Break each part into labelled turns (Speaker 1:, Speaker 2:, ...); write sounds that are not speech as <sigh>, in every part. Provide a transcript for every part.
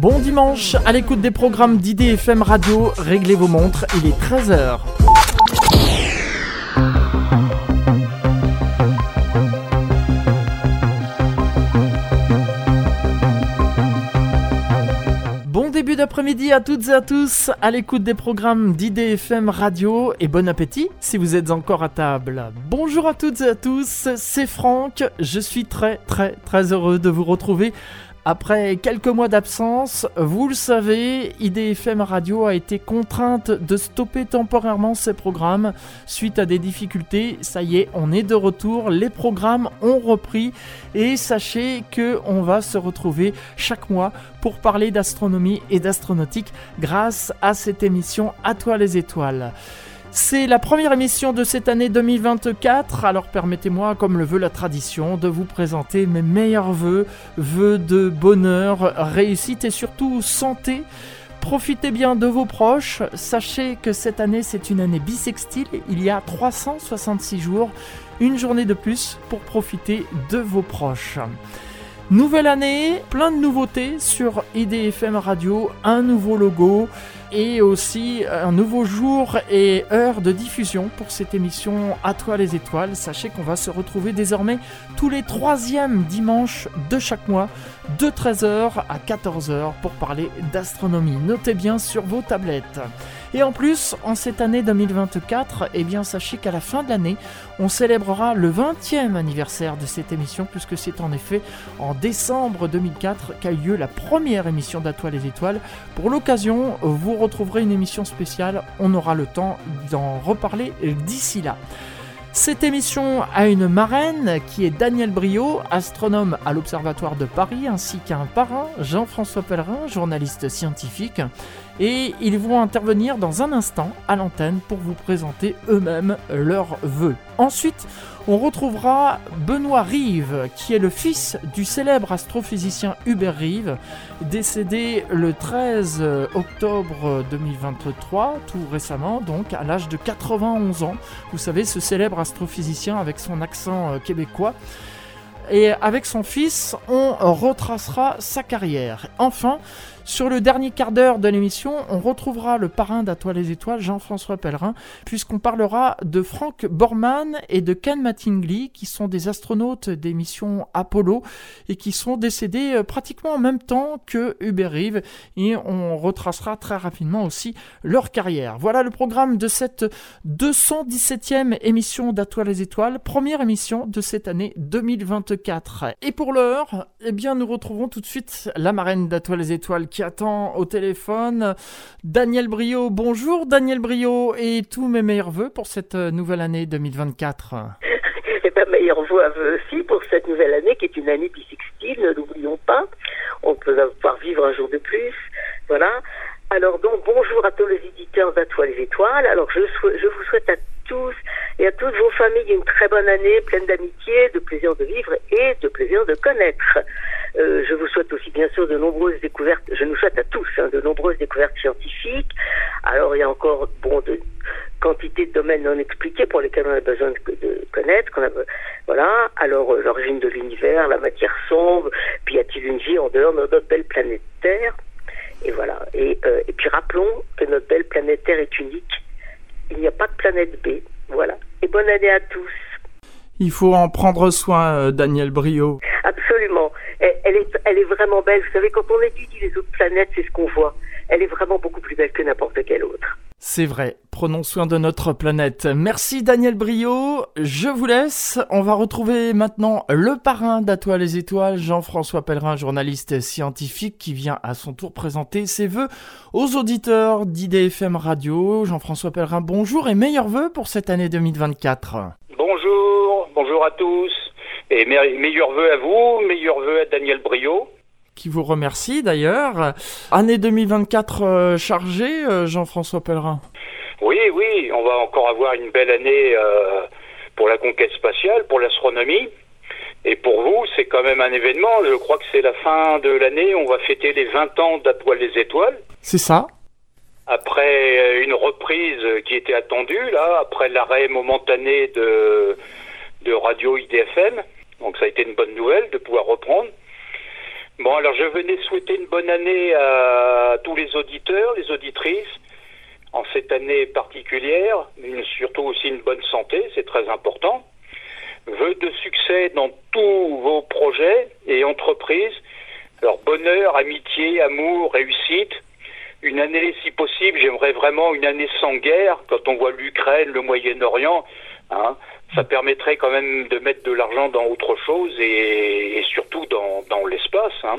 Speaker 1: Bon dimanche, à l'écoute des programmes d'IDFM Radio, réglez vos montres, il est 13h. Bon début d'après-midi à toutes et à tous, à l'écoute des programmes d'IDFM Radio et bon appétit si vous êtes encore à table. Bonjour à toutes et à tous, c'est Franck, je suis très très très heureux de vous retrouver après quelques mois d'absence, vous le savez, IDFM Radio a été contrainte de stopper temporairement ses programmes suite à des difficultés. Ça y est, on est de retour, les programmes ont repris et sachez que on va se retrouver chaque mois pour parler d'astronomie et d'astronautique grâce à cette émission À toi les étoiles. C'est la première émission de cette année 2024, alors permettez-moi, comme le veut la tradition, de vous présenter mes meilleurs voeux, voeux de bonheur, réussite et surtout santé. Profitez bien de vos proches, sachez que cette année c'est une année bisextile, il y a 366 jours, une journée de plus pour profiter de vos proches. Nouvelle année, plein de nouveautés sur IDFM Radio, un nouveau logo, et aussi un nouveau jour et heure de diffusion pour cette émission À toi les étoiles. Sachez qu'on va se retrouver désormais tous les troisièmes dimanches de chaque mois de 13h à 14h pour parler d'astronomie. Notez bien sur vos tablettes. Et en plus, en cette année 2024, eh bien sachez qu'à la fin de l'année, on célébrera le 20e anniversaire de cette émission puisque c'est en effet en décembre 2004 qu'a eu lieu la première émission d'À toi les étoiles. Pour l'occasion, vous retrouverez une émission spéciale, on aura le temps d'en reparler d'ici là. Cette émission a une marraine qui est Daniel Brio, astronome à l'Observatoire de Paris, ainsi qu'un parrain, Jean-François Pellerin, journaliste scientifique. Et ils vont intervenir dans un instant à l'antenne pour vous présenter eux-mêmes leurs vœux. Ensuite, on retrouvera Benoît Rive, qui est le fils du célèbre astrophysicien Hubert Rive, décédé le 13 octobre 2023, tout récemment, donc à l'âge de 91 ans. Vous savez, ce célèbre astrophysicien avec son accent euh, québécois. Et avec son fils, on retracera sa carrière. Enfin, sur le dernier quart d'heure de l'émission, on retrouvera le parrain d'À toi les étoiles, Jean-François Pellerin, puisqu'on parlera de Frank Borman et de Ken Mattingly, qui sont des astronautes des missions Apollo et qui sont décédés euh, pratiquement en même temps que Hubert Reeve. Et on retracera très rapidement aussi leur carrière. Voilà le programme de cette 217e émission d'À toi les étoiles, première émission de cette année 2024. Et pour l'heure, eh bien, nous retrouvons tout de suite la marraine d'À toi les étoiles attend au téléphone. Daniel Brio, bonjour Daniel Brio et tous mes meilleurs voeux pour cette nouvelle année 2024.
Speaker 2: Et bien, meilleurs voeux aussi pour cette nouvelle année qui est une année bisextile, ne l'oublions pas. On peut pouvoir vivre un jour de plus. Voilà. Alors donc, bonjour à tous les éditeurs d'À toi les étoiles. Alors, je, je vous souhaite à tous et à toutes vos familles une très bonne année, pleine d'amitié, de plaisir de vivre et de plaisir de connaître. Euh, je vous souhaite aussi bien sûr de nombreuses découvertes, je nous souhaite à tous hein, de nombreuses découvertes scientifiques. Alors il y a encore bon de quantité de domaines non expliqués pour lesquels on a besoin de, de connaître. a, voilà. Alors euh, l'origine de l'univers, la matière sombre, puis y a-t-il une vie en dehors de notre belle planète Terre? Et voilà. Euh, et puis rappelons que notre belle planète Terre est unique. Il n'y a pas de planète B. Voilà. Et bonne année à tous.
Speaker 1: Il faut en prendre soin, Daniel Brio.
Speaker 2: Absolument. Elle, est, elle est vraiment belle. Vous savez, quand on étudie les autres planètes, c'est ce qu'on voit. Elle est vraiment beaucoup plus belle que n'importe quelle autre.
Speaker 1: C'est vrai. Prenons soin de notre planète. Merci Daniel Brio. Je vous laisse. On va retrouver maintenant le parrain d'Atoile les étoiles, Jean-François Pellerin, journaliste scientifique qui vient à son tour présenter ses vœux aux auditeurs d'IDFM Radio. Jean-François Pellerin, bonjour et meilleurs vœux pour cette année 2024.
Speaker 3: Bonjour, bonjour à tous. Et meilleurs vœux à vous, meilleurs vœux à Daniel Brio.
Speaker 1: Qui vous remercie d'ailleurs. Année 2024 euh, chargée, euh, Jean-François Pellerin.
Speaker 3: Oui, oui, on va encore avoir une belle année euh, pour la conquête spatiale, pour l'astronomie. Et pour vous, c'est quand même un événement. Je crois que c'est la fin de l'année. On va fêter les 20 ans d'Atoile les étoiles.
Speaker 1: C'est ça.
Speaker 3: Après une reprise qui était attendue, là, après l'arrêt momentané de, de radio IDFM. Donc ça a été une bonne nouvelle de pouvoir reprendre. Bon, alors je venais souhaiter une bonne année à tous les auditeurs, les auditrices, en cette année particulière, mais surtout aussi une bonne santé, c'est très important. Vœux de succès dans tous vos projets et entreprises. Alors bonheur, amitié, amour, réussite. Une année, si possible, j'aimerais vraiment une année sans guerre, quand on voit l'Ukraine, le Moyen-Orient. Hein, ça permettrait quand même de mettre de l'argent dans autre chose et, surtout dans, dans l'espace. Hein.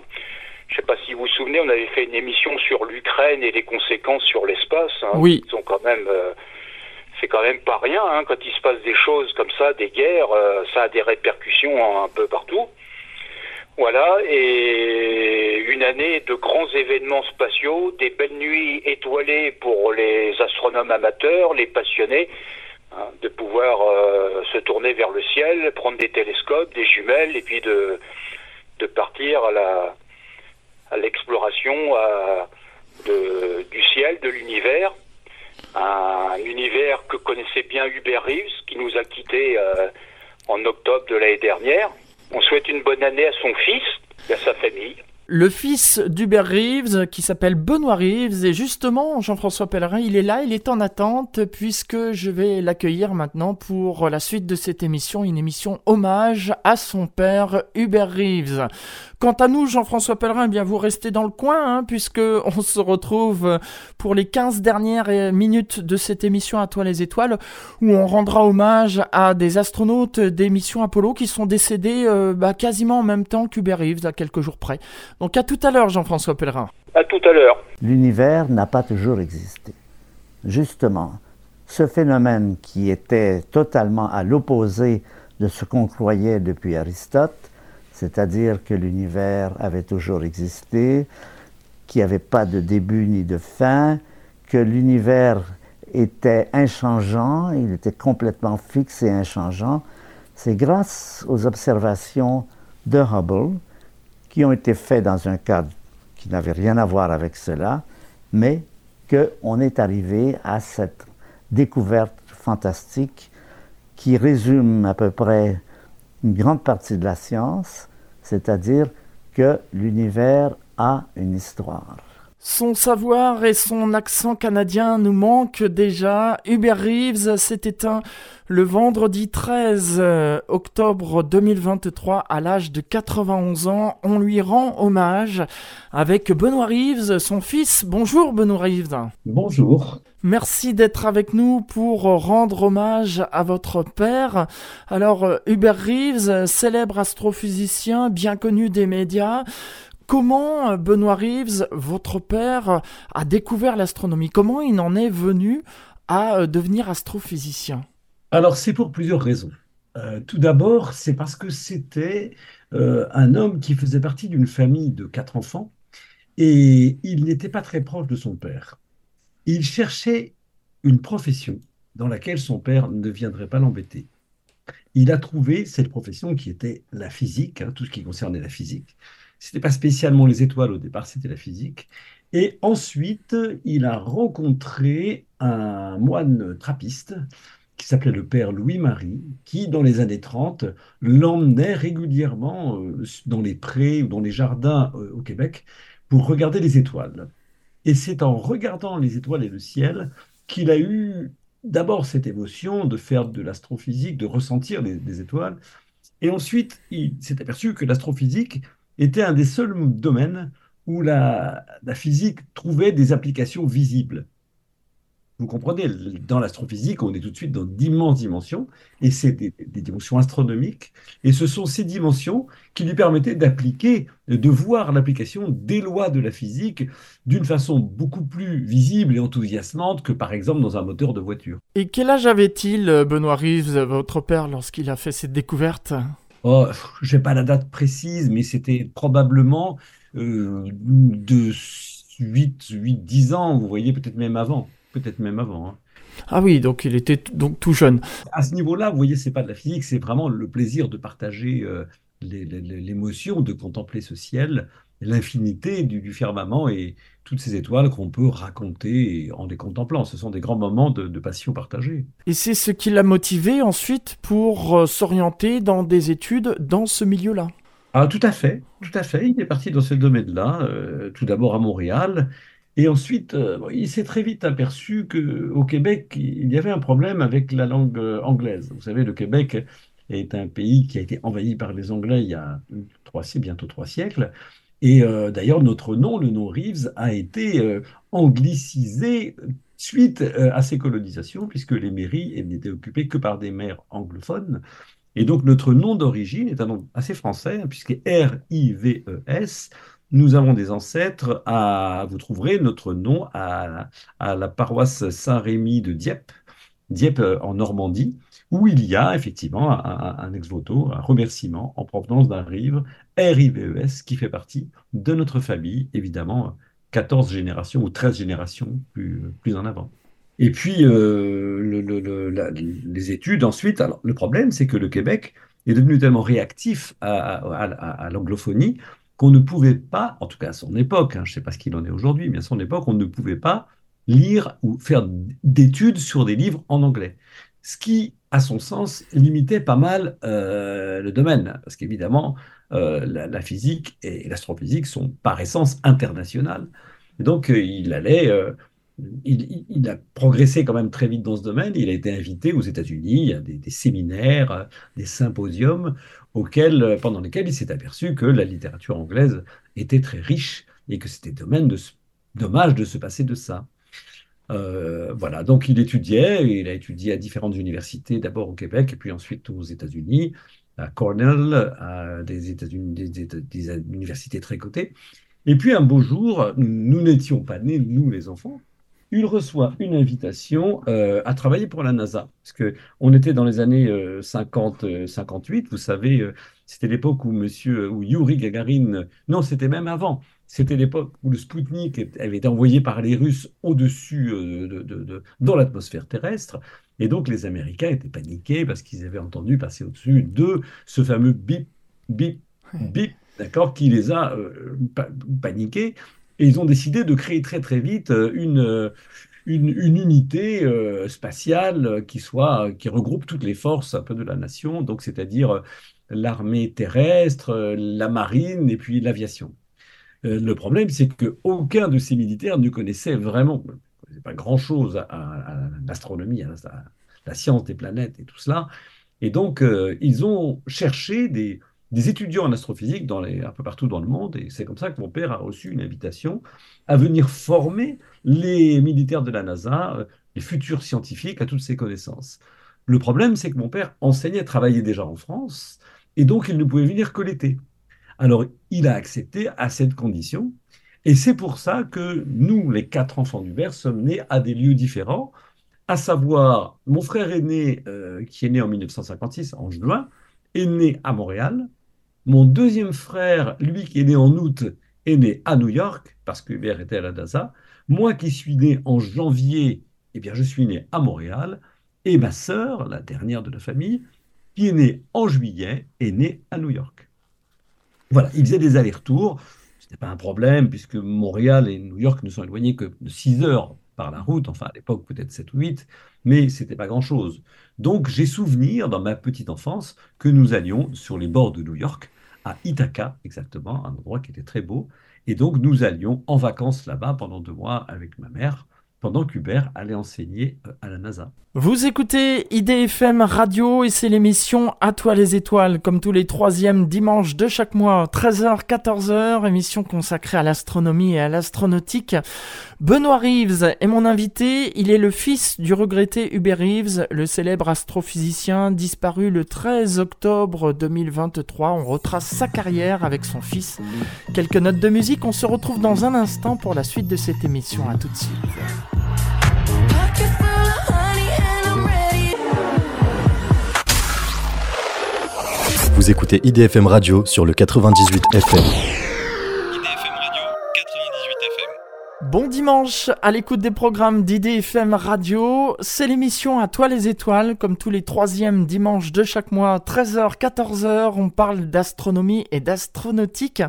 Speaker 3: Je ne sais pas si vous vous souvenez, on avait fait une émission sur l'Ukraine et les conséquences sur l'espace. Hein.
Speaker 1: Oui.
Speaker 3: Ils sont quand même, euh, c'est quand même pas rien hein. quand il se passe des choses comme ça, des guerres, euh, ça a des répercussions un peu partout. Voilà, et une année de grands événements spatiaux, des belles nuits étoilées pour les astronomes amateurs, les passionnés. Hein, de pouvoir euh, se tourner vers le ciel, prendre des télescopes, des jumelles, et puis de, de partir à la à l'exploration du ciel, de l'univers. Un, univers que connaissait bien Hubert Reeves, qui nous a quittés euh, en octobre de l'année dernière. On souhaite une bonne année à son fils et à sa famille
Speaker 1: le fils d'Hubert Reeves qui s'appelle Benoît Reeves et justement Jean-François Pellerin il est là, il est en attente puisque je vais l'accueillir maintenant pour la suite de cette émission, une émission hommage à son père Hubert Reeves. Quant à nous, Jean-François Pellerin, eh bien vous restez dans le coin, hein, puisque <laughs> on se retrouve pour les 15 dernières minutes de cette émission à toi les étoiles, où on rendra hommage à des astronautes des missions Apollo qui sont décédés euh, bah, quasiment en même temps qu'Hubert Reeves, à quelques jours près. Donc à tout à l'heure, Jean-François Pellerin.
Speaker 3: À tout à l'heure.
Speaker 4: L'univers n'a pas toujours existé. Justement, ce phénomène qui était totalement à l'opposé de ce qu'on croyait depuis Aristote, c'est-à-dire que l'univers avait toujours existé, qu'il n'y avait pas de début ni de fin, que l'univers était inchangeant, il était complètement fixe et inchangeant. C'est grâce aux observations de Hubble, qui ont été faites dans un cadre qui n'avait rien à voir avec cela, mais qu'on est arrivé à cette découverte fantastique qui résume à peu près une grande partie de la science, c'est-à-dire que l'univers a une histoire.
Speaker 1: Son savoir et son accent canadien nous manquent déjà. Hubert Reeves s'est éteint le vendredi 13 euh, octobre 2023 à l'âge de 91 ans. On lui rend hommage avec Benoît Reeves, son fils. Bonjour Benoît Reeves.
Speaker 5: Bonjour.
Speaker 1: Merci d'être avec nous pour rendre hommage à votre père. Alors, Hubert Reeves, célèbre astrophysicien bien connu des médias, Comment euh, Benoît Reeves, votre père, a découvert l'astronomie? Comment il en est venu à euh, devenir astrophysicien?
Speaker 5: Alors, c'est pour plusieurs raisons. Euh, tout d'abord, c'est parce que c'était un homme qui faisait partie d'une famille de quatre enfants et il n'était pas très proche de son père. Il cherchait une profession dans laquelle son père ne viendrait pas l'embêter. Il a trouvé cette profession qui était la physique, hein, tout ce qui concernait la physique. C'était pas spécialement les étoiles au départ, c'était la physique. Et ensuite, il a rencontré un moine trappiste qui s'appelait le père Louis-Marie, qui, dans les années 30, l'emmenait régulièrement euh, dans les prés ou dans les jardins euh, au Québec pour regarder les étoiles. Et c'est en regardant les étoiles et le ciel qu'il a eu d'abord cette émotion de faire de l'astrophysique, de ressentir les étoiles. Et ensuite, il s'est aperçu que l'astrophysique était un des seuls domaines où la, physique trouvait des applications visibles. Vous comprenez, dans l'astrophysique, on est tout de suite dans d'immenses dimensions, et c'est des, dimensions astronomiques, et ce sont ces dimensions qui lui permettaient d'appliquer, de voir l'application des lois de la physique d'une façon beaucoup plus visible et enthousiasmante que par exemple dans un moteur de voiture.
Speaker 1: Et quel âge avait-il, Benoît Reeves, votre père, lorsqu'il a fait cette découverte?
Speaker 5: Oh, je n'ai pas la date précise, mais c'était probablement euh, de 8, 8, 10 ans, vous voyez, peut-être même avant. Peut-être même avant. Hein.
Speaker 1: Ah oui, donc il était donc tout jeune.
Speaker 5: À ce niveau-là, vous voyez, c'est pas de la physique, c'est vraiment le plaisir de partager euh, l'émotion, de contempler ce ciel, l'infinité du, firmament et toutes ces étoiles qu'on peut raconter en les contemplant. Ce sont des grands moments de, passion partagée.
Speaker 1: Et c'est ce qui l'a motivé ensuite pour euh, s'orienter dans des études dans ce milieu-là
Speaker 5: Ah, tout à fait, tout à fait. Il est parti dans ce domaine-là, euh, tout d'abord à Montréal, et ensuite, euh, il s'est très vite aperçu qu'au Québec, il y avait un problème avec la langue euh, anglaise. Vous savez, le Québec est un pays qui a été envahi par les Anglais il y a trois, bientôt trois siècles. Et euh, d'ailleurs, notre nom, le nom Reeves, a été euh, anglicisé suite à ces colonisations, puisque les mairies n'étaient occupées que par des maires anglophones. Et donc, notre nom d'origine est un nom assez français, hein, puisque R-I-V-E-S. Nous avons des ancêtres vous trouverez notre nom à, la paroisse Saint-Rémy de Dieppe, Dieppe en Normandie, où il y a effectivement un, ex-voto, un remerciement en provenance d'un rive, RIVES, qui fait partie de notre famille, évidemment, 14 générations ou 13 générations plus, en avant. Et puis, euh, le, les études ensuite, le problème, c'est que le Québec est devenu tellement réactif à, l'anglophonie qu'on ne pouvait pas, en tout cas à son époque, hein, je ne sais pas ce qu'il en est aujourd'hui, mais à son époque, on ne pouvait pas lire ou faire d'études sur des livres en anglais. Ce qui à son sens, limitait pas mal euh, le domaine, parce qu'évidemment, euh, la, physique et l'astrophysique sont par essence internationales. donc, euh, il allait, il, a progressé quand même très vite dans ce domaine. Il a été invité aux États-Unis à des, séminaires, des symposiums, auxquels, pendant lesquels il s'est aperçu que la littérature anglaise était très riche et que c'était dommage de se passer de ça. Euh, voilà, donc il étudiait, il a étudié à différentes universités, d'abord au Québec et puis ensuite aux États-Unis, à Cornell, à des, universités très cotées. Et puis un beau jour, nous n'étions pas nés, nous les enfants, il reçoit une invitation euh, à travailler pour la NASA. Parce qu'on était dans les années 50-58, euh, vous savez, c'était l'époque où monsieur, où Yuri Gagarin, non, c'était même avant, c'était l'époque où le Spoutnik avait été envoyé par les Russes au-dessus euh, de, dans l'atmosphère terrestre. Et donc les Américains étaient paniqués parce qu'ils avaient entendu passer au-dessus de ce fameux bip, bip, bip, d'accord, qui les a euh, paniqués. Et ils ont décidé de créer très très vite euh, une, une, unité spatiale qui soit qui regroupe toutes les forces un peu de la nation, donc c'est-à-dire l'armée terrestre, la marine et puis l'aviation. Euh, le problème, c'est qu'aucun de ces militaires ne connaissait vraiment, pas grand-chose à, l'astronomie, à, la science des planètes et tout cela. Et donc, euh, ils ont cherché des, étudiants en astrophysique un peu partout dans le monde. Et c'est comme ça que mon père a reçu une invitation à venir former les militaires de la NASA, euh, les futurs scientifiques, à toutes ces connaissances. Le problème, c'est que mon père enseignait, travaillait déjà en France, et donc il ne pouvait venir que l'été. Alors, il a accepté à cette condition. Et c'est pour ça que nous, les quatre enfants du Vert, sommes nés à des lieux différents, à savoir mon frère aîné, euh, qui est né en 1956, en juin, est né à Montréal. Mon deuxième frère, lui qui est né en août, est né à New York, parce que Hubert était à la NASA. Moi qui suis né en janvier, eh bien, je suis né à Montréal. Et ma sœur, la dernière de la famille, qui est née en juillet, est née à New York. Voilà, il faisait des allers-retours. Ce n'était pas un problème, puisque Montréal et New York ne sont éloignés que de 6 heures par la route, enfin à l'époque peut-être 7 ou 8, mais ce n'était pas grand-chose. Donc j'ai souvenir dans ma petite enfance que nous allions sur les bords de New York, à Ithaca exactement, un endroit qui était très beau, et donc nous allions en vacances là-bas pendant deux mois avec ma mère pendant qu'Hubert allait enseigner euh, à la NASA.
Speaker 1: Vous écoutez IDFM Radio et c'est l'émission À toi les étoiles, comme tous les troisièmes dimanches de chaque mois, 13h, 14h, émission consacrée à l'astronomie et à l'astronautique. Benoît Reeves est mon invité, il est le fils du regretté Hubert Reeves, le célèbre astrophysicien disparu le 13 octobre 2023. On retrace sa carrière avec son fils. Quelques notes de musique, on se retrouve dans un instant pour la suite de cette émission. À tout de suite.
Speaker 6: Vous écoutez IDFM Radio sur le 98 FM.
Speaker 1: Bon dimanche à l'écoute des programmes d'IDFM Radio. C'est l'émission À toi les étoiles, comme tous les troisièmes dimanches de chaque mois, 13h, 14h. On parle d'astronomie et d'astronautique.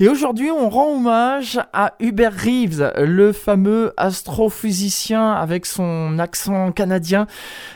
Speaker 1: Et aujourd'hui, on rend hommage à Hubert Reeves, le fameux astrophysicien avec son accent canadien,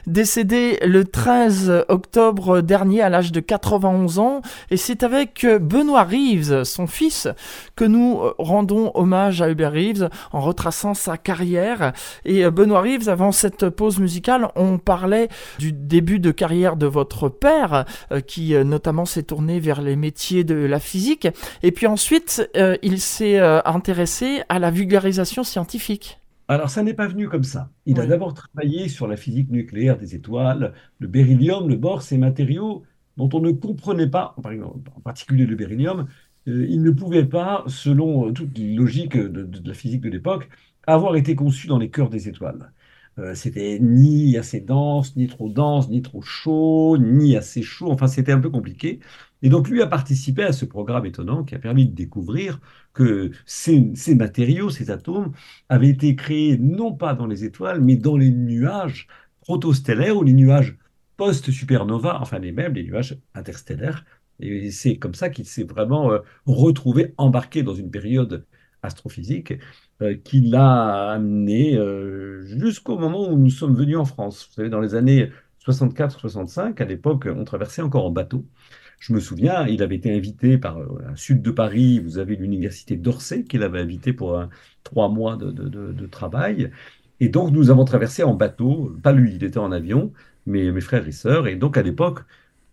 Speaker 1: décédé le 13 octobre dernier à l'âge de 91 ans. Et c'est avec Benoît Reeves, son fils, que nous rendons hommage à Hubert Reeves en retraçant sa carrière. Et Benoît Reeves, avant cette pause musicale, on parlait du début de carrière de votre père, euh, qui euh, notamment s'est tourné vers les métiers de la physique. Et puis ensuite, ensuite, euh, il s'est euh, intéressé à la vulgarisation scientifique.
Speaker 5: Alors, ça n'est pas venu comme ça. Il a d'abord travaillé sur la physique nucléaire des étoiles, le beryllium, le bore, ces matériaux dont on ne comprenait pas, en particulier le beryllium, euh, il ne pouvait pas, selon toute logique de, de, la physique de l'époque, avoir été conçu dans les cœurs des étoiles. c'était ni assez dense, ni trop dense, ni trop chaud, ni assez chaud. Enfin, c'était un peu compliqué. Et donc, lui a participé à ce programme étonnant qui a permis de découvrir que ces, matériaux, ces atomes, avaient été créés non pas dans les étoiles, mais dans les nuages protostellaires ou les nuages post-supernova, enfin les mêmes, les nuages interstellaires. Et c'est comme ça qu'il s'est vraiment euh, retrouvé embarqué dans une période astrophysique euh, qui l'a amené euh, jusqu'au moment où nous sommes venus en France. Vous savez, dans les années 64-65, à l'époque, on traversait encore en bateau. Je me souviens, il avait été invité par un euh, sud de Paris, vous avez l'université d'Orsay qui l'avait invité pour trois mois de, travail. Et donc, nous avons traversé en bateau, pas lui, il était en avion, mais mes frères et sœurs. Et donc, à l'époque,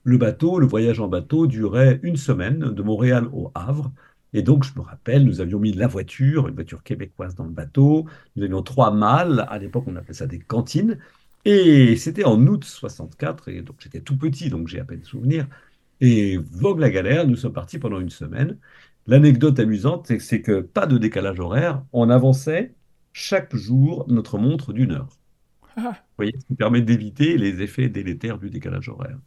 Speaker 5: le bateau, le voyage en bateau durait une semaine de Montréal au Havre. Et donc, je me rappelle, nous avions mis la voiture, une voiture québécoise dans le bateau. Nous avions trois mâles. À l'époque, on appelait ça des cantines. Et c'était en août 64. Et donc, j'étais tout petit, donc j'ai à peine souvenir. Et vogue la galère, nous sommes partis pendant une semaine. L'anecdote amusante, c'est que pas de décalage horaire, on avançait chaque jour notre montre d'une heure. Ah. Vous voyez, ce qui permet d'éviter les effets délétères du décalage horaire.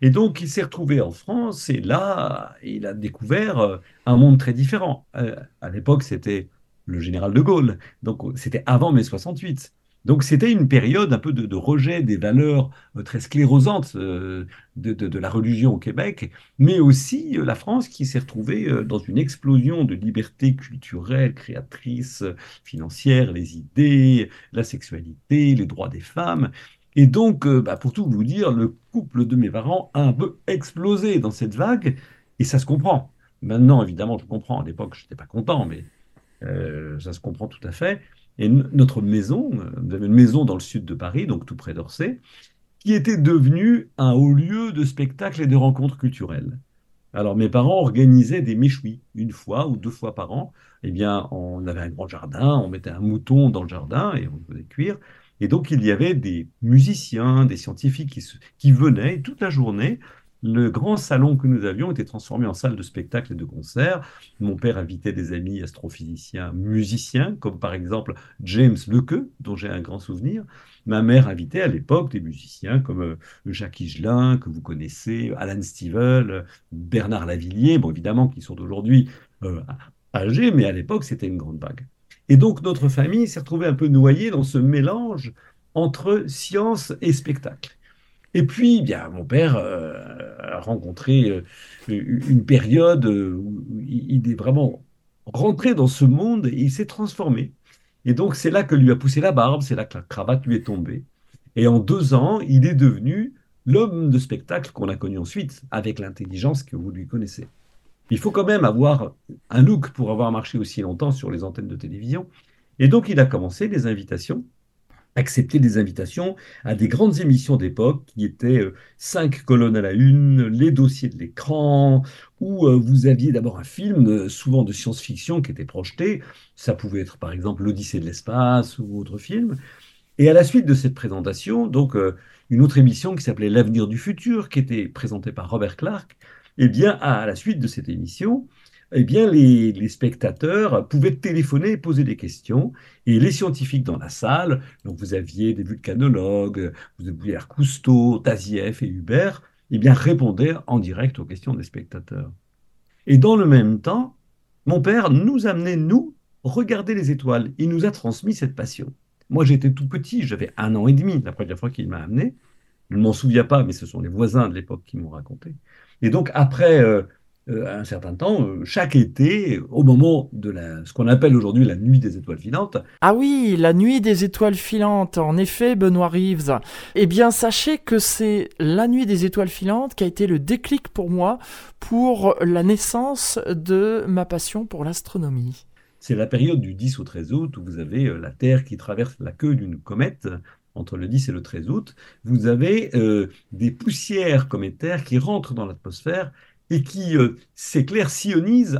Speaker 5: Et donc, il s'est retrouvé en France et là, il a découvert euh, un monde très différent. Euh, à l'époque, c'était le général de Gaulle. Donc, c'était avant mai 68. Donc c'était une période un peu de, rejet des valeurs euh, très sclérosantes euh, de, la religion au Québec, mais aussi euh, la France qui s'est retrouvée dans une explosion de liberté culturelle, créatrice, financière, les idées, la sexualité, les droits des femmes. Et donc, bah, pour tout vous dire, le couple de mes parents a un peu explosé dans cette vague, et ça se comprend. Maintenant, évidemment, je comprends. À l'époque, je n'étais pas content, mais ça se comprend tout à fait. Et notre maison, nous avions une maison dans le sud de Paris, donc tout près d'Orsay, qui était devenue un haut lieu de spectacles et de rencontres culturelles. Alors mes parents organisaient des méchouis une fois ou deux fois par an. Eh bien, on avait un grand jardin, on mettait un mouton dans le jardin et on faisait cuire. Et donc il y avait des musiciens, des scientifiques qui, qui venaient toute la journée le grand salon que nous avions était transformé en salle de spectacle et de concert. Mon père invitait des amis astrophysiciens, musiciens, comme par exemple James Lequeux, dont j'ai un grand souvenir. Ma mère invitait à l'époque des musiciens comme euh, Jacques Higelin, que vous connaissez, Alan Stivell, Bernard Lavillier, bon évidemment qui sont aujourd'hui euh, âgés, mais à l'époque c'était une grande vague. Et donc notre famille s'est retrouvée un peu noyée dans ce mélange entre science et spectacle. Et puis, bien, mon père euh, a rencontré euh, une période où il est vraiment rentré dans ce monde et il s'est transformé. Et donc, c'est là que lui a poussé la barbe, c'est là que la cravate lui est tombée. Et en deux ans, il est devenu l'homme de spectacle qu'on a connu ensuite, avec l'intelligence que vous lui connaissez. Il faut quand même avoir un look pour avoir marché aussi longtemps sur les antennes de télévision. Et donc, il a commencé les invitations accepter des invitations à des grandes émissions d'époque qui étaient euh, cinq colonnes à la une, les dossiers de l'écran, où euh, vous aviez d'abord un film, euh, souvent de science-fiction, qui était projeté. Ça pouvait être par exemple l'Odyssée de l'espace ou autre film. Et à la suite de cette présentation, donc une autre émission qui s'appelait L'avenir du futur, qui était présentée par Robert Clark, eh bien à la suite de cette émission, eh bien, les, spectateurs pouvaient téléphoner et poser des questions. Et les scientifiques dans la salle, donc vous aviez des vulcanologues, vous aviez Cousteau, Tazieff et Hubert, eh bien, répondaient en direct aux questions des spectateurs. Et dans le même temps, mon père nous amenait, nous, regarder les étoiles. Il nous a transmis cette passion. Moi, j'étais tout petit, j'avais un an et demi la première fois qu'il m'a amené. Je ne m'en souviens pas, mais ce sont les voisins de l'époque qui m'ont raconté. Et donc, après euh, un certain temps, euh, chaque été, au moment de la, ce qu'on appelle aujourd'hui la nuit des étoiles filantes.
Speaker 1: Ah oui, la nuit des étoiles filantes, en effet, Benoît Reeves. Eh bien, sachez que c'est la nuit des étoiles filantes qui a été le déclic pour moi pour la naissance de ma passion pour l'astronomie.
Speaker 5: C'est la période du 10 au 13 août où vous avez euh, la Terre qui traverse la queue d'une comète entre le 10 et le 13 août, vous avez des poussières cométaires qui rentrent dans l'atmosphère et qui euh, s'éclaire,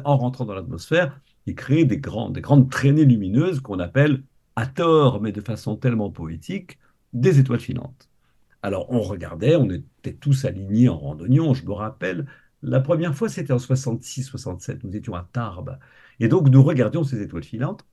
Speaker 5: en rentrant dans l'atmosphère et crée des, des grandes traînées lumineuses qu'on appelle, à tort, mais de façon tellement poétique, des étoiles filantes. Alors on regardait, on était tous alignés en randonnion, je me rappelle, la première fois c'était en 66-67, nous étions à Tarbes, et donc nous regardions ces étoiles filantes,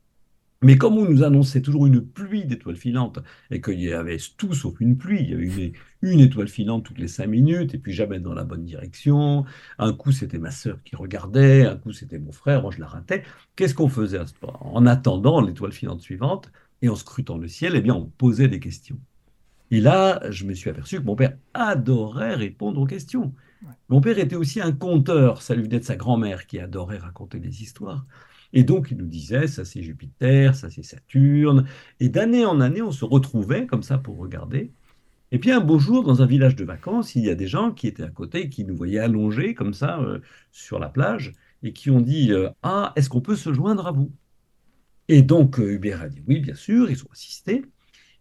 Speaker 5: mais comme on nous annonçait toujours une pluie d'étoiles filantes, et qu'il y avait tout sauf une pluie, il y avait une, étoile filante toutes les cinq minutes, et puis jamais dans la bonne direction, un coup c'était ma sœur qui regardait, un coup c'était mon frère, moi je la ratais, qu'est-ce qu'on faisait à ce moment En attendant l'étoile filante suivante, et en scrutant le ciel, eh bien on posait des questions. Et là, je me suis aperçu que mon père adorait répondre aux questions. Mon père était aussi un conteur, ça lui venait de sa grand-mère qui adorait raconter des histoires. Et donc, il nous disait, ça c'est Jupiter, ça c'est Saturne. Et d'année en année, on se retrouvait comme ça pour regarder. Et puis un beau jour, dans un village de vacances, il y a des gens qui étaient à côté, qui nous voyaient allongés comme ça euh, sur la plage, et qui ont dit euh, Ah, est-ce qu'on peut se joindre à vous? Et donc euh, Hubert a dit Oui, bien sûr, ils ont assisté.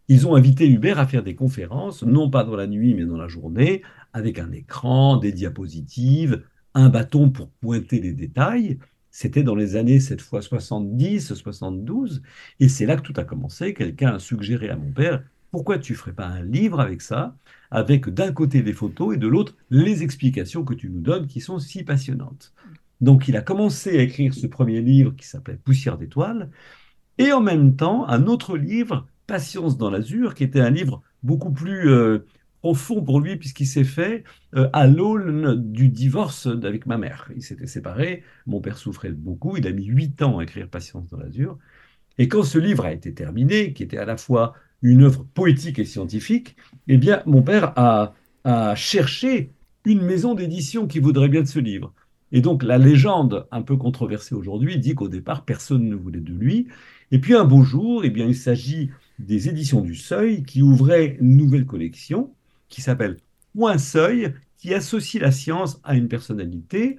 Speaker 5: Ils ont invité Hubert à faire des conférences, non pas dans la nuit, mais dans la journée, avec un écran, des diapositives, un bâton pour pointer les détails. C'était dans les années, cette fois 70, 72, et c'est là que tout a commencé. Quelqu'un a suggéré à mon père, pourquoi tu ne ferais pas un livre avec ça, avec d'un côté des photos et de l'autre les explications que tu nous donnes qui sont si passionnantes. Donc il a commencé à écrire ce premier livre qui s'appelait Poussière d'étoiles, et en même temps un autre livre, Patience dans l'azur, qui était un livre beaucoup plus euh, fond pour lui puisqu'il s'est fait euh, à l'aune du divorce avec ma mère. Il s'était séparé, mon père souffrait beaucoup, il a mis huit ans à écrire Patience dans l'azur. Et quand ce livre a été terminé, qui était à la fois une œuvre poétique et scientifique, eh bien, mon père a, a cherché une maison d'édition qui voudrait bien de ce livre. Et donc, la légende, un peu controversée aujourd'hui, dit qu'au départ, personne ne voulait de lui. Et puis, un beau jour, eh bien, il s'agit des éditions du Seuil qui ouvraient une nouvelle collection qui s'appelle Point Seuil, qui associe la science à une personnalité,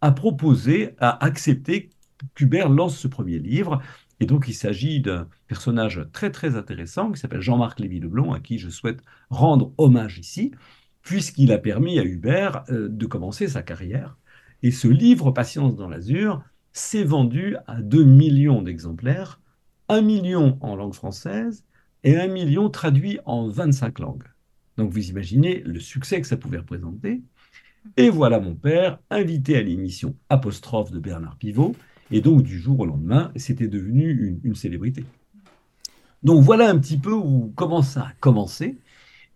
Speaker 5: a proposé, a accepté qu'Hubert lance ce premier livre. Et donc, il s'agit d'un personnage très, très intéressant qui s'appelle Jean-Marc Lévy-Leblond, à qui je souhaite rendre hommage ici, puisqu'il a permis à Hubert euh, de commencer sa carrière. Et ce livre, Patience dans l'Azur, s'est vendu à 2 millions d'exemplaires, 1 million en langue française et 1 million traduit en 25 langues. Donc vous imaginez le succès que ça pouvait représenter. Et voilà mon père invité à l'émission Apostrophe de Bernard Pivot. Et donc du jour au lendemain, c'était devenu une, célébrité. Donc voilà un petit peu où, comment ça a commencé.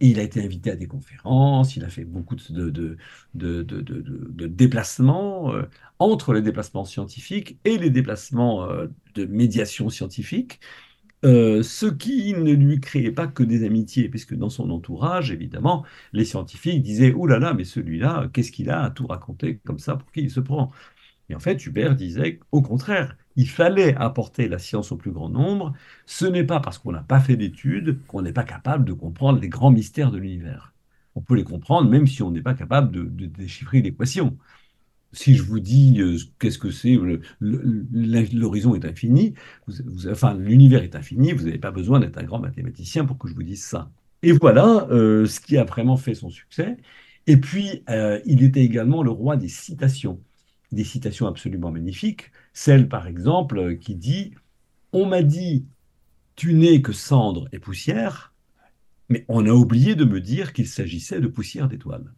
Speaker 5: Et il a été invité à des conférences, il a fait beaucoup de, de, de, déplacements euh, entre les déplacements scientifiques et les déplacements euh, de médiation scientifique. Euh, ce qui ne lui créait pas que des amitiés, puisque dans son entourage, évidemment, les scientifiques disaient Oh là là, mais celui-là, qu'est-ce qu'il a à tout raconter comme ça? Pour qui il se prend? Et en fait, Hubert disait Au contraire, il fallait apporter la science au plus grand nombre. Ce n'est pas parce qu'on n'a pas fait d'études qu'on n'est pas capable de comprendre les grands mystères de l'univers. On peut les comprendre même si on n'est pas capable de, de déchiffrer l'équation si je vous dis euh, qu'est-ce que c'est, l'horizon est infini, enfin l'univers est infini, vous n'avez pas besoin d'être un grand mathématicien pour que je vous dise ça. Et voilà euh, ce qui a vraiment fait son succès. Et puis, euh, il était également le roi des citations, des citations absolument magnifiques. Celle, par exemple, qui dit On m'a dit, tu n'es que cendre et poussière, mais on a oublié de me dire qu'il s'agissait de poussière d'étoiles.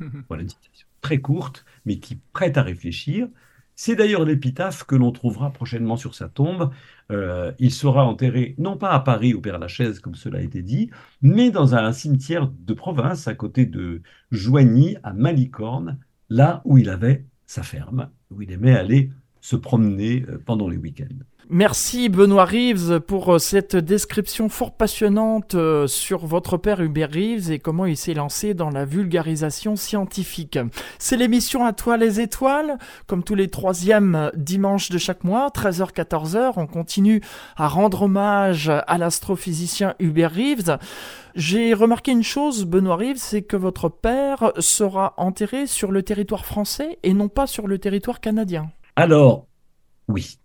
Speaker 5: <laughs> voilà une citation très courte, mais qui prête à réfléchir. C'est d'ailleurs l'épitaphe que l'on trouvera prochainement sur sa tombe. Euh, il sera enterré non pas à Paris au Père-Lachaise, comme cela a été dit, mais dans un cimetière de province à côté de Joigny, à Malicorne, là où il avait sa ferme, où il aimait aller se promener pendant les week-ends.
Speaker 1: Merci Benoît Reeves pour euh, cette description fort passionnante euh, sur votre père Hubert Reeves et comment il s'est lancé dans la vulgarisation scientifique. C'est l'émission À toi les étoiles, comme tous les troisièmes dimanches de chaque mois, 13h-14h, on continue à rendre hommage à l'astrophysicien Hubert Reeves. J'ai remarqué une chose, Benoît Reeves, c'est que votre père sera enterré sur le territoire français et non pas sur le territoire canadien.
Speaker 5: Alors, oui,